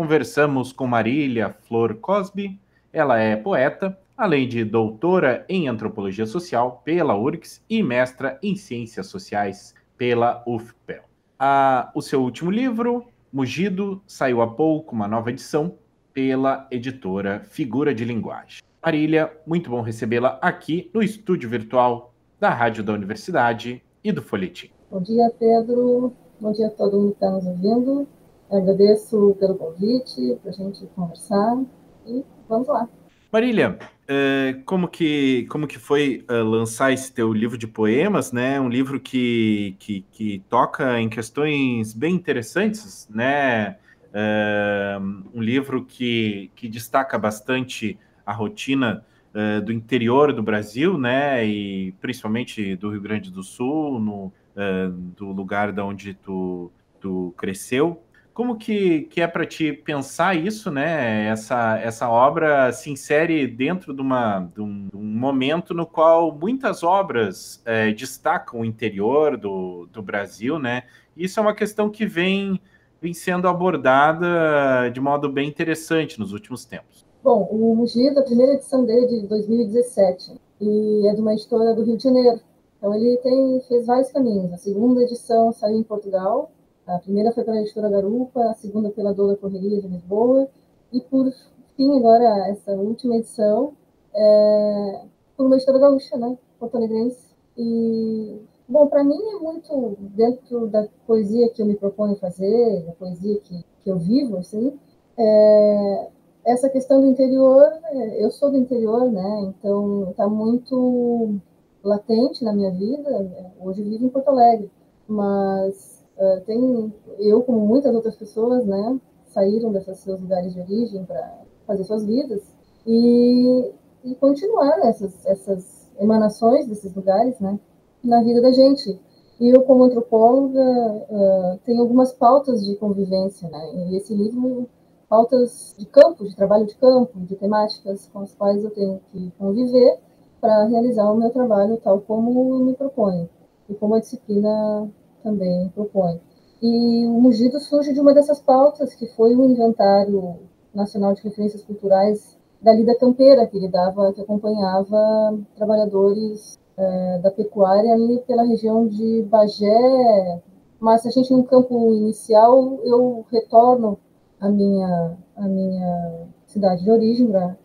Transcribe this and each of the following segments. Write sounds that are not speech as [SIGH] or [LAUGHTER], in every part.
conversamos com Marília Flor Cosby. Ela é poeta, além de doutora em antropologia social pela URGS e mestra em ciências sociais pela UFPEL. O seu último livro, Mugido, saiu há pouco, uma nova edição, pela editora Figura de Linguagem. Marília, muito bom recebê-la aqui no estúdio virtual da Rádio da Universidade e do Folhetim. Bom dia, Pedro. Bom dia a todo mundo que está nos ouvindo. Agradeço pelo convite, para a gente conversar e vamos lá. Marília, é, como que, como que foi uh, lançar esse teu livro de poemas, né? Um livro que, que, que toca em questões bem interessantes, né? É, um livro que, que destaca bastante a rotina do interior do Brasil, né? E principalmente do Rio Grande do Sul, no, do lugar da onde tu, tu cresceu. Como que, que é para ti pensar isso, né? Essa, essa obra se insere dentro de, uma, de, um, um momento no qual muitas obras é, destacam o interior do, do Brasil, né? Isso é uma questão que vem, vem sendo abordada de modo bem interessante nos últimos tempos. Bom, o Mugido, a primeira edição dele é de 2017, e é de uma editora do Rio de Janeiro. Então ele tem, fez vários caminhos. A segunda edição saiu em Portugal, a primeira foi pela editora Garupa, a segunda pela Dona Correria de Lisboa, e por fim, agora, essa última edição, é, por uma editora gaúcha, né, porto-alegrense. E, bom, para mim é muito dentro da poesia que eu me proponho fazer, da poesia que, que eu vivo, assim, é, essa questão do interior, é, eu sou do interior, né, então está muito latente na minha vida. Hoje eu vivo em Porto Alegre, mas Uh, tem eu como muitas outras pessoas, né, saíram desses seus lugares de origem para fazer suas vidas e, e continuar essas essas emanações desses lugares, né, na vida da gente. E eu como antropóloga uh, tenho algumas pautas de convivência, né, e esse livro pautas de campo, de trabalho de campo, de temáticas com as quais eu tenho que conviver para realizar o meu trabalho tal como me proponho e como a disciplina também propõe. E o Mugido surge de uma dessas pautas, que foi o Inventário Nacional de Referências Culturais da Lida Campeira, que dava, que acompanhava trabalhadores é, da pecuária ali pela região de Bagé. Mas a gente, no campo inicial, eu retorno à minha, à minha cidade de origem para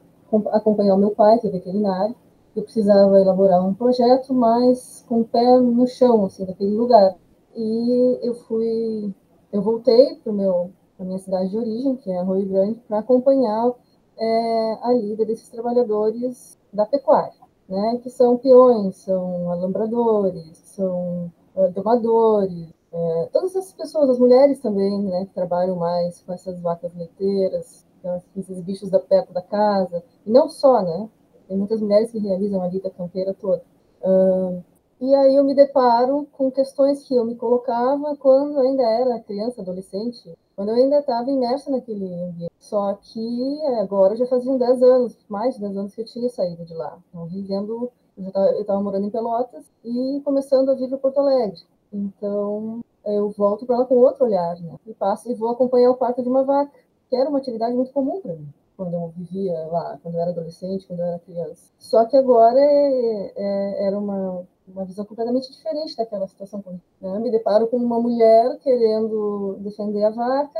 acompanhar o meu pai, que é veterinário. Eu precisava elaborar um projeto, mas com o pé no chão, assim, daquele lugar e eu fui, eu voltei para meu para minha cidade de origem, que é Arroio Grande, para acompanhar é, a lida desses trabalhadores da pecuária, né, que são peões, são alambradores, são é, domadores, é, todas essas pessoas, as mulheres também, né, que trabalham mais com essas vacas leiteiras, então, esses bichos da perto da casa, e não só, né, tem muitas mulheres que realizam a lida campeira toda. Uh, e aí eu me deparo com questões que eu me colocava quando ainda era criança, adolescente, quando eu ainda estava imersa naquele ambiente. Só que agora já faziam 10 anos, mais de 10 anos que eu tinha saído de lá. Então, vivendo, eu estava morando em Pelotas e começando a vir para Porto Alegre. Então, eu volto para lá com outro olhar, né? E passo e vou acompanhar o parto de uma vaca, que era uma atividade muito comum para mim quando eu vivia lá, quando eu era adolescente, quando eu era criança. Só que agora é, é, era uma uma visão completamente diferente daquela situação. Né? Me deparo com uma mulher querendo defender a vaca,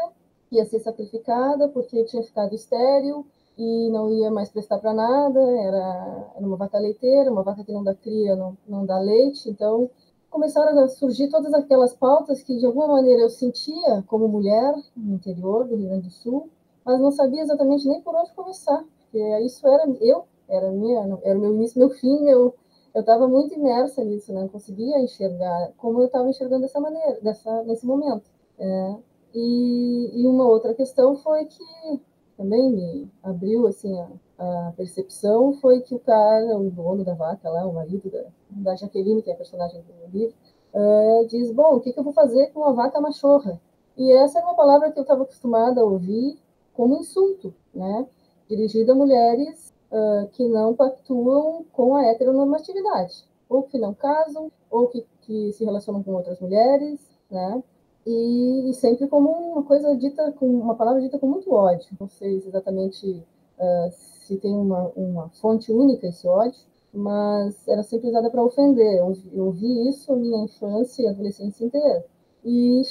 ia ser sacrificada porque tinha ficado estéril e não ia mais prestar para nada, era, era uma vaca leiteira, uma vaca que não dá cria, não, não dá leite, então começaram a surgir todas aquelas pautas que de alguma maneira eu sentia como mulher no interior do Rio Grande do Sul, mas não sabia exatamente nem por onde começar, porque isso era eu, era minha, era meu início, meu fim, meu eu estava muito imersa nisso, né? Não conseguia enxergar como eu estava enxergando dessa maneira, dessa, nesse momento. É. E, e, uma outra questão foi que também me abriu assim a, a, percepção foi que o cara, o dono da vaca lá, o marido da, da Jaqueline, que é a personagem do livro, uh, diz, bom, o que, que eu vou fazer com uma vaca machorra? E essa era uma palavra que eu estava acostumada a ouvir como insulto, né? Dirigida a mulheres uh, que não pactuam com a heteronormatividade, ou que não casam, ou que, que se relacionam com outras mulheres, né? E, e, sempre como uma coisa dita com uma palavra dita com muito ódio. Não sei exatamente uh, se tem uma, uma fonte única esse ódio, mas era sempre usada para ofender. Eu, eu ouvi isso a minha infância e adolescência inteira. E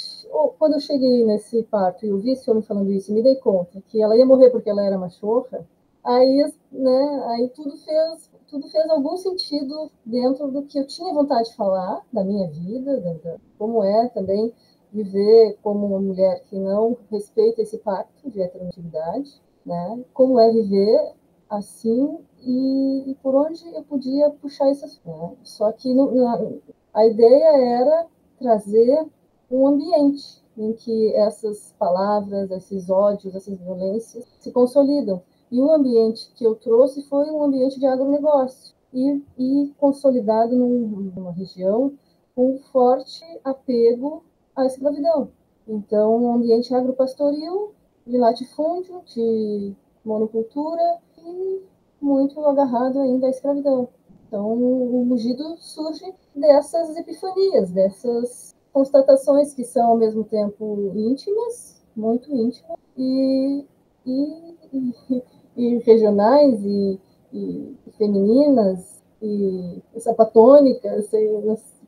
quando eu cheguei nesse parto e eu vi esse homem falando isso, me dei conta que ela ia morrer porque ela era machorra, aí, né, aí tudo fez tudo fez algum sentido dentro do que eu tinha vontade de falar da minha vida, da, da, como é também viver como uma mulher que não respeita esse pacto de heteronormatividade, né? Como é viver assim e, e, por onde eu podia puxar isso, né? Só que no, a ideia era trazer um ambiente em que essas palavras, esses ódios, essas violências se consolidam. E o ambiente que eu trouxe foi um ambiente de agronegócio e, e consolidado numa região com forte apego à escravidão. Então, um ambiente agropastoril, de latifúndio, de monocultura e muito agarrado ainda à escravidão. Então, o mugido surge dessas epifanias, dessas constatações que são ao mesmo tempo íntimas, muito íntimas, e, e, e, e regionais, e, e, femininas, e sapatônicas,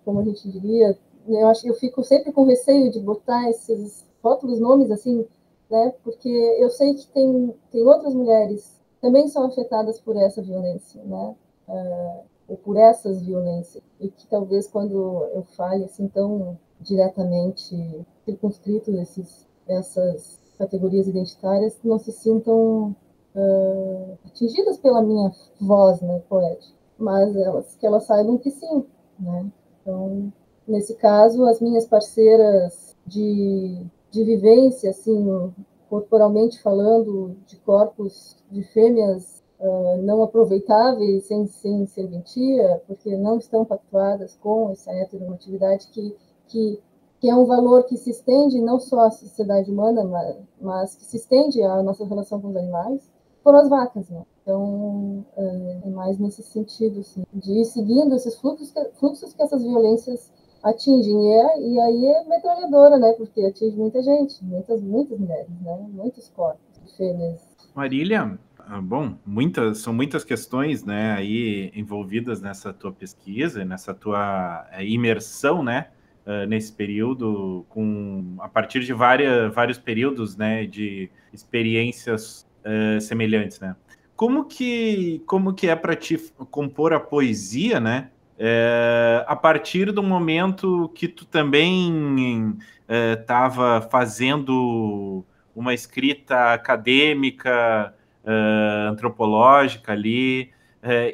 como a gente diria, eu acho que eu fico sempre com receio de botar esses rótulos, nomes assim, né? Porque eu sei que tem, tem outras mulheres também são afetadas por essa violência, né? Uh, ou por essas violências e que talvez quando eu fale assim tão diretamente circunscrito esses essas categorias identitárias não se sintam uh, atingidas pela minha voz, né, poética, mas elas que elas saibam que sim, né? Então Nesse caso, as minhas parceiras de, de vivência, assim, corporalmente falando, de corpos de fêmeas uh, não aproveitáveis, sem, sem serventia, porque não estão pactuadas com essa heteronormatividade que, que, que é um valor que se estende não só à sociedade humana, mas, mas que se estende à nossa relação com os animais, foram as vacas, né? Então, é, é mais nesse sentido, assim, de ir seguindo esses fluxos que, fluxos que essas violências atingem. E, é, e aí é metralhadora, né? Porque atinge muita gente, muitas, muitas mulheres, né? Muitos corpos fêmeas. Marília, ah, bom, muitas, são muitas questões, né, aí envolvidas nessa tua pesquisa, nessa tua eh, imersão, né, uh, nesse período, com a partir de várias, vários períodos, né, de experiências uh, semelhantes, né. Como que, como que é para ti compor a poesia, né, é, a partir do momento que tu também estava é, fazendo uma escrita acadêmica, antropológica ali,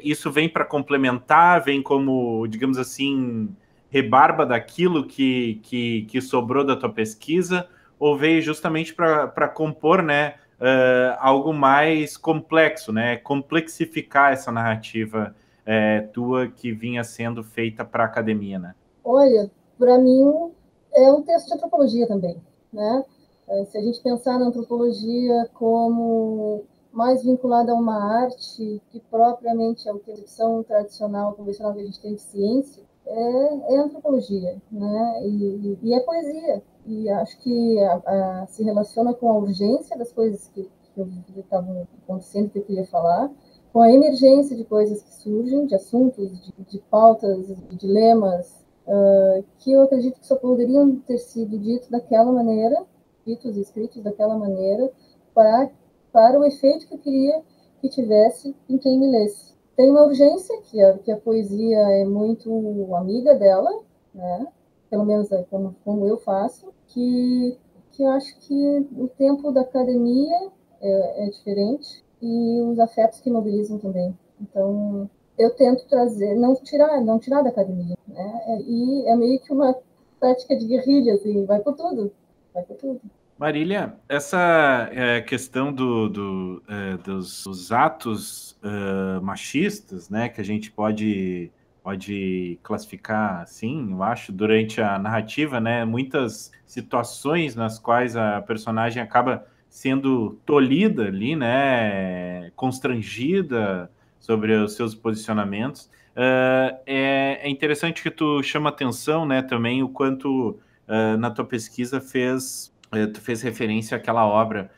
isso vem para complementar, vem como, digamos assim, rebarba daquilo que, que, que sobrou da tua pesquisa, ou veio justamente para compor, né, é, algo mais complexo, né, complexificar essa narrativa é, tua que vinha sendo feita para a academia, né? Olha, para mim é um texto de antropologia também, né? É, se a gente pensar na antropologia como mais vinculada a uma arte que propriamente a concepção tradicional, convencional que a gente tem de ciência, é, é antropologia, né? E, e, é poesia. E acho que a, a, se relaciona com a urgência das coisas que, que estavam acontecendo, que eu queria falar, com a emergência de coisas que surgem, de assuntos, de, de pautas, de dilemas, uh, que eu acredito que só poderiam ter sido ditos daquela maneira, ditos e escritos daquela maneira, para, para o efeito que eu queria que tivesse em quem me lesse. Tem uma urgência, que a, que a poesia é muito amiga dela, né? Pelo menos é como, como eu faço, que, que eu acho que o tempo da academia é, é diferente, e os afetos que mobilizam também. Então, eu tento trazer, não tirar, não tirar da academia, né? E é meio que uma prática de guerrilha, assim, vai por tudo, vai por tudo. Marília, essa é, questão do, do é, dos, dos, atos uh, machistas, né, que a gente pode, pode classificar assim, eu acho, durante a narrativa, né, muitas situações nas quais a personagem acaba sendo tolhida ali, né, constrangida sobre os seus posicionamentos. Uh, é, é, interessante que tu chama atenção, né, também o quanto uh, na tua pesquisa fez uh, tu fez referência àquela obra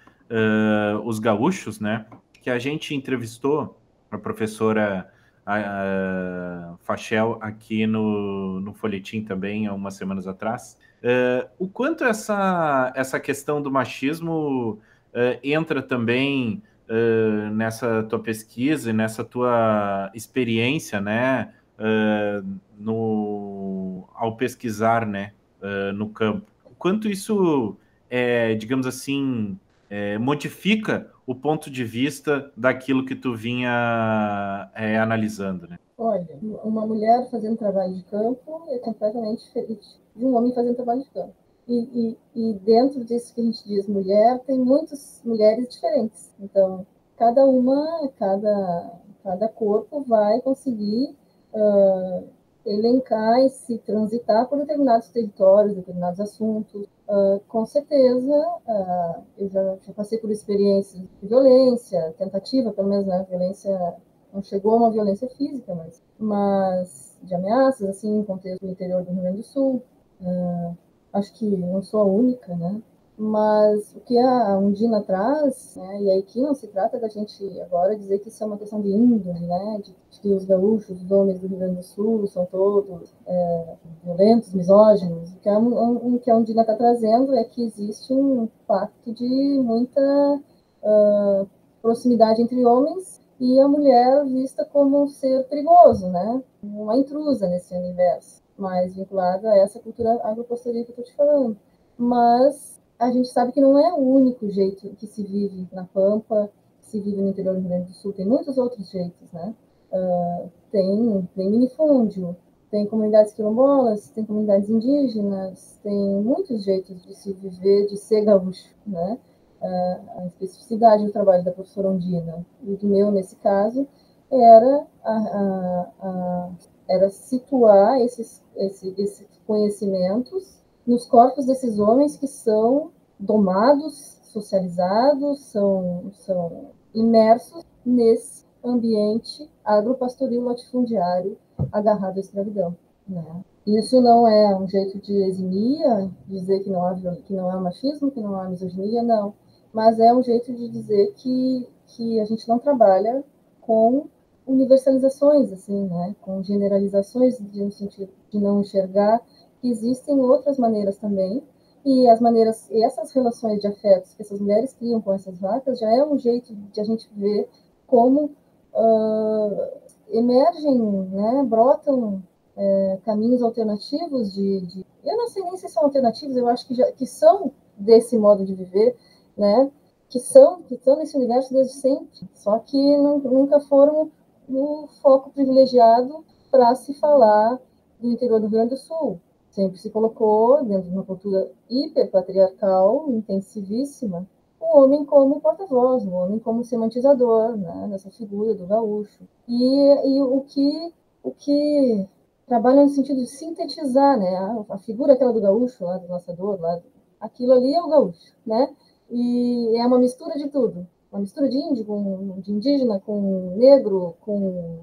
Os Gaúchos, né, que a gente entrevistou a professora a, Fachel aqui no, no Folhetim também há umas semanas atrás. o quanto essa, essa questão do machismo entra também uh, nessa tua pesquisa e nessa tua experiência, né, uh, no, ao pesquisar, né, uh, no campo. Quanto isso, é, digamos assim, é, modifica o ponto de vista daquilo que tu vinha é, analisando, né? Olha, uma mulher fazendo trabalho de campo é completamente diferente de um homem fazendo trabalho de campo. E, e, e, dentro disso que a gente diz mulher, tem muitas mulheres diferentes. Então, cada uma, cada, cada corpo vai conseguir uh, elencar e se transitar por determinados territórios, determinados assuntos. Uh, com certeza, uh, eu já, já, passei por experiências de violência, tentativa, pelo menos, né? Violência, não chegou a uma violência física, mas, mas de ameaças, assim, em contexto do interior do Rio Grande do Sul. Uh, acho que não sou a única, né? Mas o que a Undina traz, né, e aí que não se trata da gente agora dizer que isso é uma questão de índole, né, de, de que os gaúchos, os homens do Rio Grande do Sul são todos é, violentos, misóginos. O que a, o que a Undina está trazendo é que existe um pacto de muita uh, proximidade entre homens e a mulher vista como um ser perigoso, né, uma intrusa nesse universo, mais vinculada a essa cultura agropastoria que eu estou te falando. Mas a gente sabe que não é o único jeito que se vive na Pampa, que se vive no interior do Rio Grande do Sul, tem muitos outros jeitos, né? Uh, tem, tem minifúndio, tem comunidades quilombolas, tem comunidades indígenas, tem muitos jeitos de se viver, de ser gaúcho, né? Uh, a especificidade do trabalho da professora Ondina e do meu, nesse caso, era, a, a, a, era situar esses, esses, esses conhecimentos nos corpos desses homens que são domados, socializados, são, são imersos nesse ambiente agropastoril latifundiário agarrado à escravidão. Né? Isso não é um jeito de eximia, dizer que não há que não há machismo, que não há misoginia, não. Mas é um jeito de dizer que, que a gente não trabalha com universalizações, assim, né? com generalizações no sentido de não enxergar existem outras maneiras também, e as maneiras, e essas relações de afetos que essas mulheres criam com essas vacas já é um jeito de a gente ver como uh, emergem, né, brotam é, caminhos alternativos de, de, eu não sei nem se são alternativos, eu acho que, já, que são desse modo de viver, né, que são, que estão nesse universo desde sempre, só que nunca foram o foco privilegiado para se falar do interior do Rio Grande do Sul, sempre se colocou dentro de uma cultura hiperpatriarcal, intensivíssima, o homem como porta-voz, o homem como semantizador, né, nessa figura do gaúcho. E, e o que o que trabalha no sentido de sintetizar, né, a, a figura aquela do gaúcho, lá do laçador, lá, aquilo ali é o gaúcho, né? E é uma mistura de tudo, uma mistura de índio, com, de indígena com negro, com,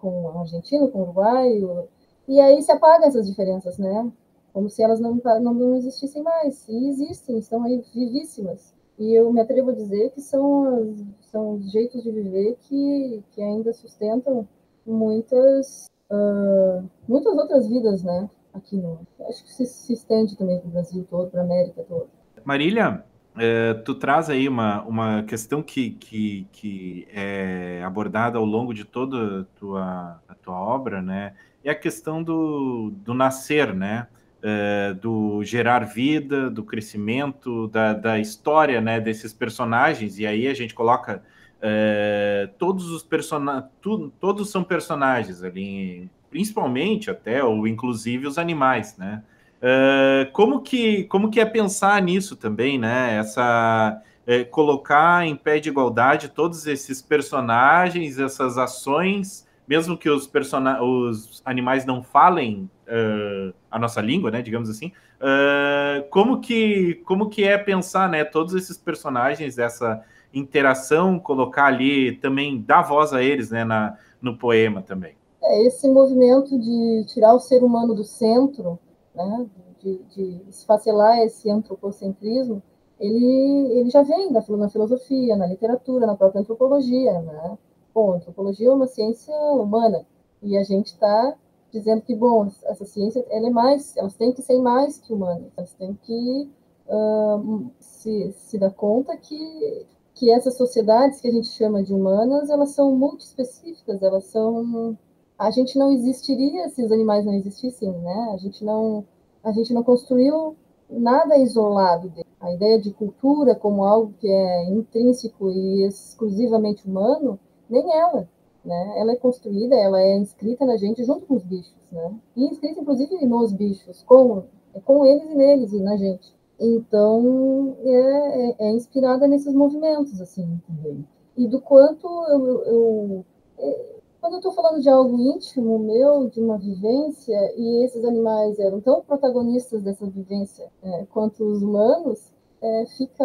com argentino, com uruguaio, e aí se apagam essas diferenças, né? Como se elas não, não, existissem mais. E existem, estão aí vivíssimas. E eu me atrevo a dizer que são, são jeitos de viver que, que ainda sustentam muitas, uh, muitas outras vidas, né? Aqui no. Acho que se, se estende também para o Brasil todo, para a América toda. Marília, é, tu traz aí uma, uma questão que, que, que é abordada ao longo de toda a tua, a tua obra, né? é a questão do, do nascer, né? É, do gerar vida, do crescimento, da, da história né, desses personagens, e aí a gente coloca é, todos os personagens, todos são personagens ali, principalmente até, ou inclusive os animais, né? Uh, como, que, como que é pensar nisso também, né? Essa é, colocar em pé de igualdade todos esses personagens, essas ações, mesmo que os, os animais não falem uh, a nossa língua, né? Digamos assim. Uh, como que como que é pensar, né? Todos esses personagens, essa interação, colocar ali também dar voz a eles, né? Na, no poema também. É, esse movimento de tirar o ser humano do centro, né, de, de esfacelar esse antropocentrismo, ele, ele já vem da, na filosofia, na literatura, na própria antropologia. Né? Bom, antropologia é uma ciência humana e a gente está dizendo que, bom, essa ciência ela é mais, elas têm que ser mais que humanas, elas têm que uh, se, se dar conta que que essas sociedades que a gente chama de humanas, elas são muito específicas, elas são a gente não existiria se os animais não existissem, né? A gente não a gente não construiu nada isolado dele. A ideia de cultura como algo que é intrínseco e exclusivamente humano, nem ela, né? Ela é construída, ela é inscrita na gente junto com os bichos, né? E inscrita inclusive nos bichos, com com eles e neles e na gente. Então, é, é, é inspirada nesses movimentos, assim, também. E do quanto eu, eu é, quando eu estou falando de algo íntimo meu, de uma vivência, e esses animais eram tão protagonistas dessa vivência é, quanto os humanos, é, fica,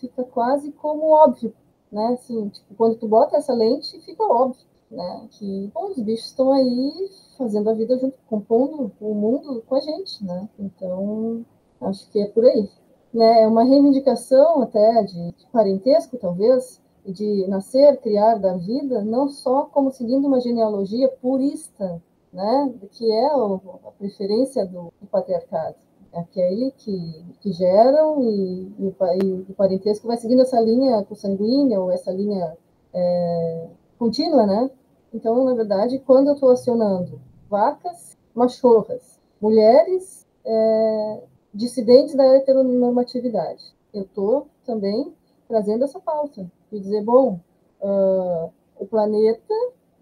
fica quase como óbvio, né? Assim, tipo, quando tu bota essa lente, fica óbvio, né? Que bom, os bichos estão aí fazendo a vida junto, compondo o mundo com a gente, né? Então, Acho que é por aí. Né? É uma reivindicação até de, de parentesco, talvez, de nascer, criar, da vida, não só como seguindo uma genealogia purista, né? que é a preferência do, do patriarcado. É aquele que, que geram e, e, e, o parentesco vai seguindo essa linha consanguínea ou essa linha é, contínua, né? Então, na verdade, quando eu estou acionando vacas, machorras, mulheres, é, dissidentes da heteronormatividade. Eu estou também trazendo essa pauta, de dizer, bom, uh, o planeta,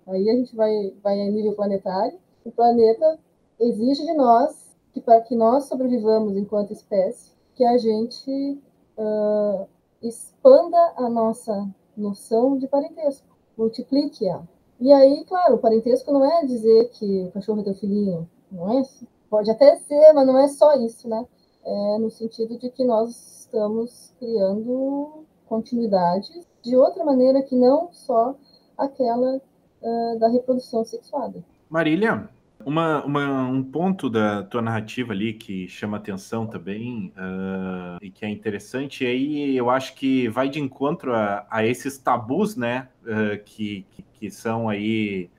aí a gente vai, vai nível planetário, o planeta exige de nós, que para que nós sobrevivamos enquanto espécie, que a gente uh, expanda a nossa noção de parentesco, multiplique-a. E aí, claro, parentesco não é dizer que o cachorro é teu filhinho, não é? Pode até ser, mas não é só isso, né? é, no sentido de que nós estamos criando continuidades de outra maneira que não só aquela uh, da reprodução sexuada. Marília, uma, uma, um ponto da tua narrativa ali que chama atenção também uh, e que é interessante, e aí eu acho que vai de encontro a, a esses tabus, né, uh, que, que, que, são aí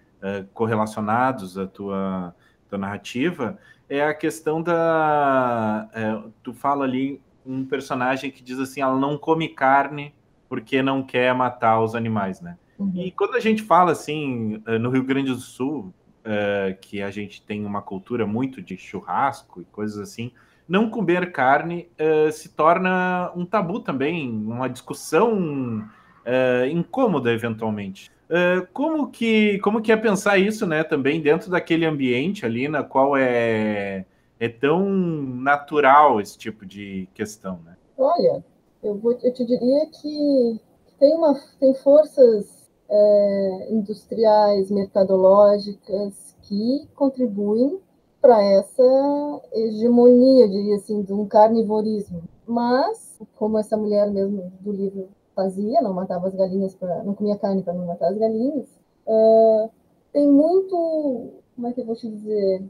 correlacionados à tua, tua narrativa, é a questão da. É, tu fala ali um personagem que diz assim: ela não come carne porque não quer matar os animais, né? Uhum. E quando a gente fala assim, é, no Rio Grande do Sul, é, que a gente tem uma cultura muito de churrasco e coisas assim, não comer carne é, se torna um tabu também, uma discussão incômoda eventualmente. Uh, como que como que é pensar isso, né? Também dentro daquele ambiente ali na qual é é tão natural esse tipo de questão, né? Olha, eu, vou, eu te diria que tem uma tem forças é, industriais, mercadológicas que contribuem para essa hegemonia, diria assim, de um carnivorismo. Mas, como essa mulher mesmo do livro fazia, não matava as galinhas para não comia carne para não matar as galinhas. Uh, tem muito, como é que eu vou te dizer,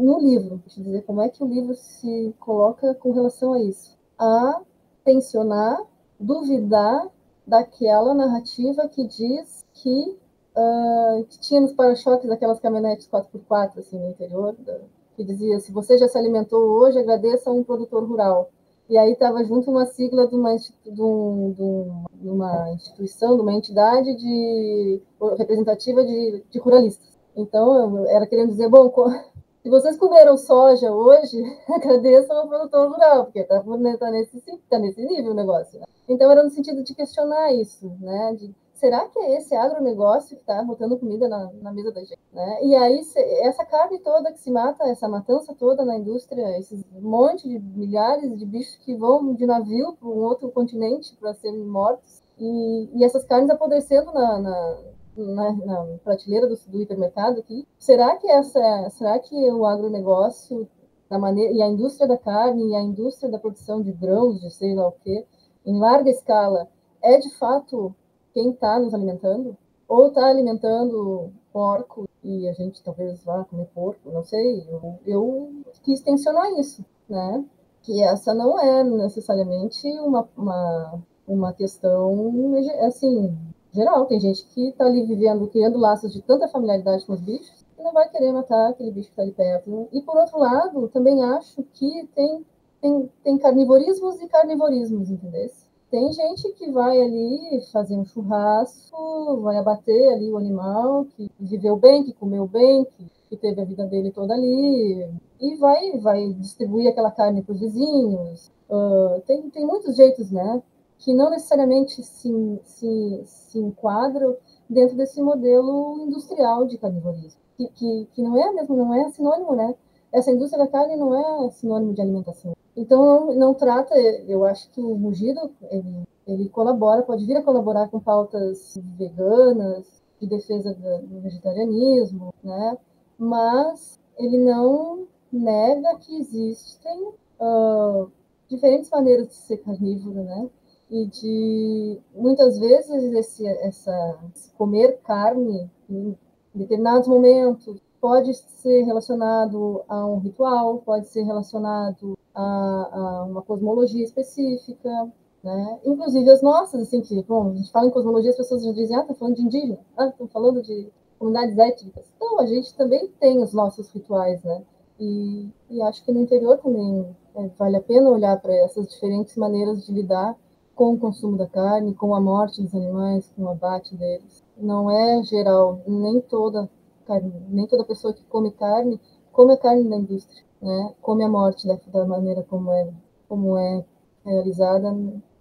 no livro, vou te dizer como é que o livro se coloca com relação a isso, a tensionar, duvidar daquela narrativa que diz que, uh, que tinha nos para-choques aquelas caminhonetes 4x4 assim no interior, que dizia se você já se alimentou hoje, agradeça a um produtor rural. E aí estava junto uma sigla de uma, de, um, de, uma instituição, de uma entidade de, representativa de, de ruralistas. Então, era querendo dizer, bom, se vocês comeram soja hoje, [LAUGHS] agradeçam ao produtor rural, porque está tá nesse, tá nesse nível o negócio. Né? Então, era no sentido de questionar isso, né? De, será que é esse agronegócio que está botando comida na, na, mesa da gente? Né? E aí, se, essa carne toda que se mata, essa matança toda na indústria, esses monte de milhares de bichos que vão de navio para um outro continente para serem mortos, e, e, essas carnes apodrecendo na, na, na, na prateleira do, do, hipermercado aqui, será que, essa, será que o agronegócio da maneira, e a indústria da carne e a indústria da produção de grãos, de sei lá o quê, em larga escala, é de fato quem está nos alimentando? Ou está alimentando porco e a gente talvez vá comer porco, não sei. Eu, eu quis tensionar isso, né? Que essa não é necessariamente uma, uma, uma questão, assim, geral. Tem gente que está ali vivendo, criando laços de tanta familiaridade com os bichos, que não vai querer matar aquele bicho que está ali perto. E, por outro lado, também acho que tem, tem, tem carnivorismos e carnivorismos, entendeu? Tem gente que vai ali fazer um churrasco, vai abater ali o animal, que viveu bem, que comeu bem, que, que teve a vida dele toda ali, e vai, vai distribuir aquela carne para os vizinhos. Uh, tem, tem muitos jeitos, né? Que não necessariamente se, se, se enquadram dentro desse modelo industrial de carnivorismo, que, que, que não é mesmo, não é sinônimo, né? Essa indústria da carne não é sinônimo de alimentação. Então, não, não trata, eu acho que o Mugido, ele, ele colabora, pode vir a colaborar com pautas veganas, de defesa do vegetarianismo, né? mas ele não nega que existem uh, diferentes maneiras de ser carnívoro, né? E de muitas vezes esse, essa, esse comer carne em determinados momentos pode ser relacionado a um ritual, pode ser relacionado a, a uma cosmologia específica, né? Inclusive as nossas, assim, que, bom, a gente fala em cosmologia, as pessoas já dizem, ah, tá falando de indígena, ah, estão falando de comunidades étnicas. Então, a gente também tem os nossos rituais, né? E, e acho que no interior também é, vale a pena olhar para essas diferentes maneiras de lidar com o consumo da carne, com a morte dos animais, com o abate deles. Não é geral, nem toda carne, nem toda pessoa que come carne come a carne da indústria né, come a morte da, da maneira como é, como é realizada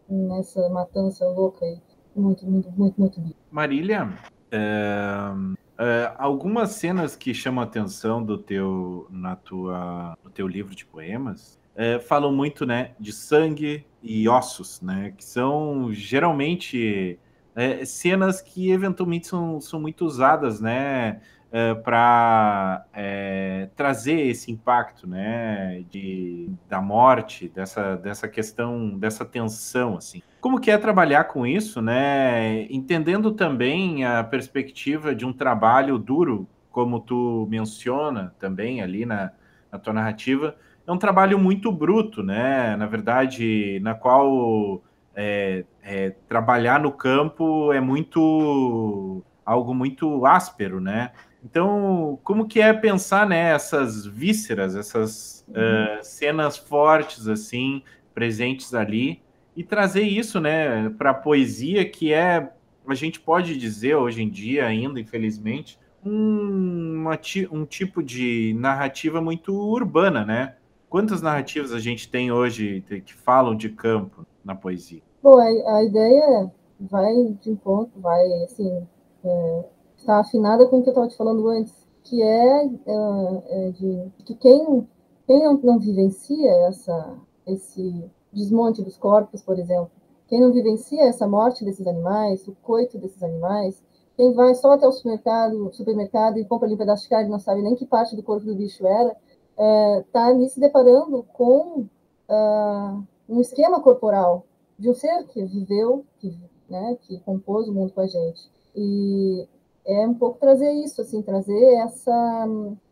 nessa matança louca e muito, muito, muito, muito. Marília, é, é, algumas cenas que chamam a atenção do teu, na tua, no teu livro de poemas é, falam muito, né, de sangue e ossos, né, que são geralmente é, cenas que eventualmente são, são muito usadas, né, eh, para é, trazer esse impacto, né, de, da morte, dessa, dessa questão, dessa tensão, assim. Como que é trabalhar com isso, né, entendendo também a perspectiva de um trabalho duro, como tu menciona também ali na, na tua narrativa, é um trabalho muito bruto, né, na verdade, na qual é, é, trabalhar no campo é muito algo muito áspero, né? Então, como que é pensar nessas né, vísceras, essas uhum. uh, cenas fortes assim, presentes ali, e trazer isso, né, para a poesia, que é, a gente pode dizer hoje em dia ainda, infelizmente, um, uma, um tipo de narrativa muito urbana, né? Quantas narrativas a gente tem hoje que falam de campo na poesia? Bom, a, a ideia vai de encontro, vai assim, é está afinada com o que eu estava te falando antes, que é, é, é de que quem, quem não, não vivencia essa, esse desmonte dos corpos, por exemplo, quem não vivencia essa morte desses animais, o coito desses animais, quem vai só até o supermercado, supermercado e compra ali um pedaço de carne não sabe nem que parte do corpo do bicho era, está é, ali se deparando com uh, um esquema corporal de um ser que viveu, que, né, que compôs o mundo com a gente. E é um pouco trazer isso, assim, trazer essa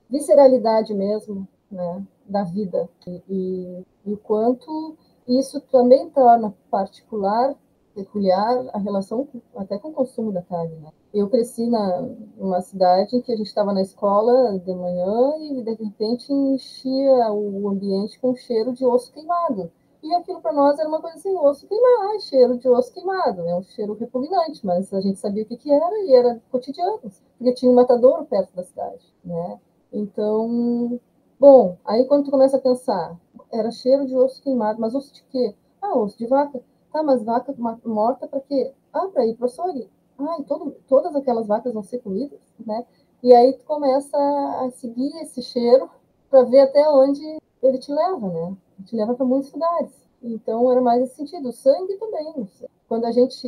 visceralidade mesmo, né, da vida e, e, e o quanto isso também torna particular, peculiar a relação até com o consumo da carne. Né? Eu cresci na numa cidade que a gente estava na escola de manhã e de repente enchia o ambiente com cheiro de osso queimado. E aquilo para nós era uma coisa assim, osso queimado, cheiro de osso queimado, é um cheiro repugnante, mas a gente sabia o que, que era e era cotidiano, porque tinha um matadouro perto da cidade, né? Então, bom, aí quando tu começa a pensar, era cheiro de osso queimado, mas osso de quê? Ah, osso de vaca. Tá, mas vaca morta para quê? Ah, para ir para o açougue. ai, todo, todas aquelas vacas vão ser comidas, né? E aí tu começa a seguir esse cheiro para ver até onde ele te leva, né? Te leva para muitos lugares. Então era mais esse sentido. O sangue também. Quando a gente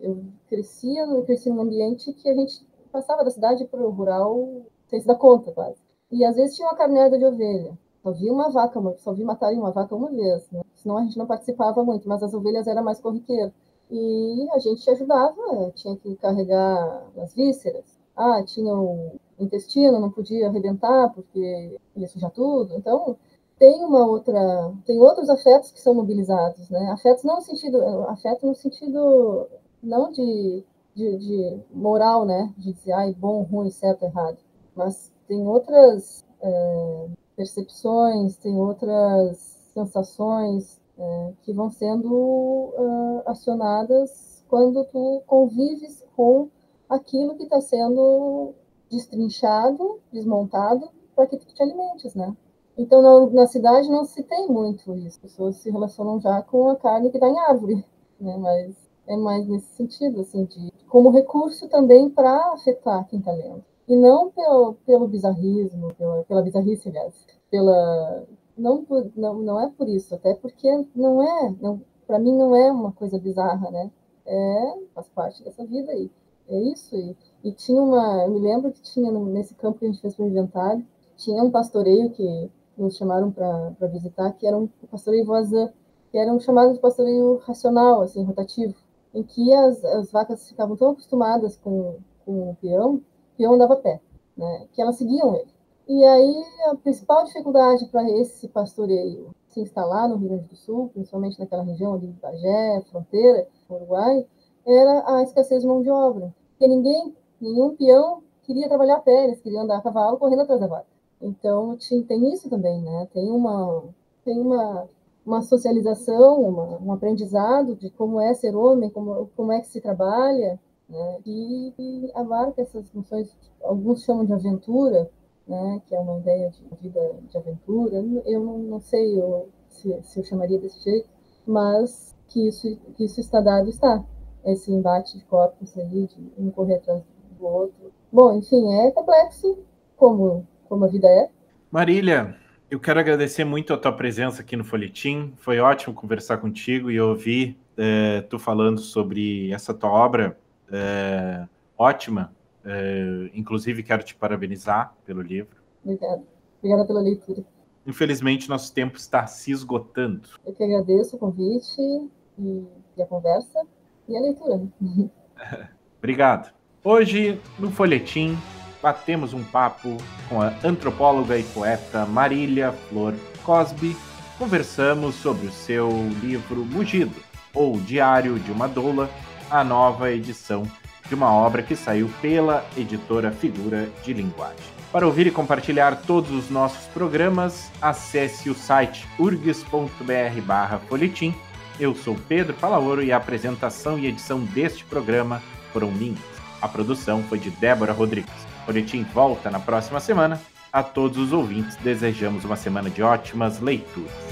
eu crescia, eu cresci num ambiente que a gente passava da cidade para o rural sem se dar conta, quase. E às vezes tinha uma caminhada de ovelha. Só vi uma vaca, só vi matarem uma vaca uma vez, né? Senão a gente não participava muito, mas as ovelhas eram mais corriqueiras. E a gente ajudava, tinha que carregar as vísceras. Ah, tinha o intestino, não podia arrebentar porque ia sujar tudo. Então, tem uma outra, tem outros afetos que são mobilizados, né? Afetos não no sentido, afeto no sentido não de, de, de moral, né? De dizer, ai, bom, ruim, certo, errado. Mas tem outras é, percepções, tem outras sensações é, que vão sendo uh, acionadas quando tu convives com aquilo que está sendo destrinchado, desmontado, para que tu te alimentes, né? Então, na, na, cidade não se tem muito isso. As pessoas se relacionam já com a carne que está em árvore, né? Mas é mais nesse sentido, assim, de como recurso também para afetar quem está lendo. E não pelo, pelo bizarrismo, pela, pela bizarrice, aliás, pela não, não não é por isso, até porque não é, não, para mim não é uma coisa bizarra, né? É faz parte dessa vida aí. É isso e, e tinha uma, eu me lembro que tinha nesse campo que a gente fez para o inventário, tinha um pastoreio que nos chamaram para visitar, que era um pastoreio voisin, que era um chamado de pastoreio racional, assim, rotativo, em que as, as vacas ficavam tão acostumadas com, com o peão, o peão andava a pé, né, que elas seguiam ele. E aí a principal dificuldade para esse pastoreio se instalar no Rio Grande do Sul, principalmente naquela região ali de Bagé, fronteira Uruguai, era a escassez de mão de obra. Porque ninguém, nenhum peão queria trabalhar a pé, eles queriam andar a cavalo correndo atrás da vaca. Então, tem isso também, né? Tem uma, tem uma, uma socialização, uma, um aprendizado de como é ser homem, como, como é que se trabalha, né? E, abarca essas funções, alguns chamam de aventura, né? Que é uma ideia de vida de aventura. Eu não, não sei eu, se, se eu chamaria desse jeito, mas que isso, que isso está dado, está. Esse embate de corpos aí, de um correr atrás do outro. Bom, enfim, é complexo, como como a vida é. Marília, eu quero agradecer muito a tua presença aqui no Folhetim. Foi ótimo conversar contigo e ouvir é, tu falando sobre essa tua obra é, ótima. É, inclusive, quero te parabenizar pelo livro. Obrigada. Obrigada pela leitura. Infelizmente, nosso tempo está se esgotando. Eu que agradeço o convite e, e a conversa e a leitura. [LAUGHS] Obrigado. Hoje, no Folhetim, batemos um papo com a antropóloga e poeta Marília Flor Cosby. Conversamos sobre o seu livro Mugido, ou Diário de uma Doula, a nova edição de uma obra que saiu pela editora Figura de Linguagem. Para ouvir e compartilhar todos os nossos programas, acesse o site urgs.br/folhetim. Eu sou Pedro Palaoro e a apresentação e edição deste programa foram minhas. A produção foi de Débora Rodrigues. Boletim volta na próxima semana. A todos os ouvintes, desejamos uma semana de ótimas leituras.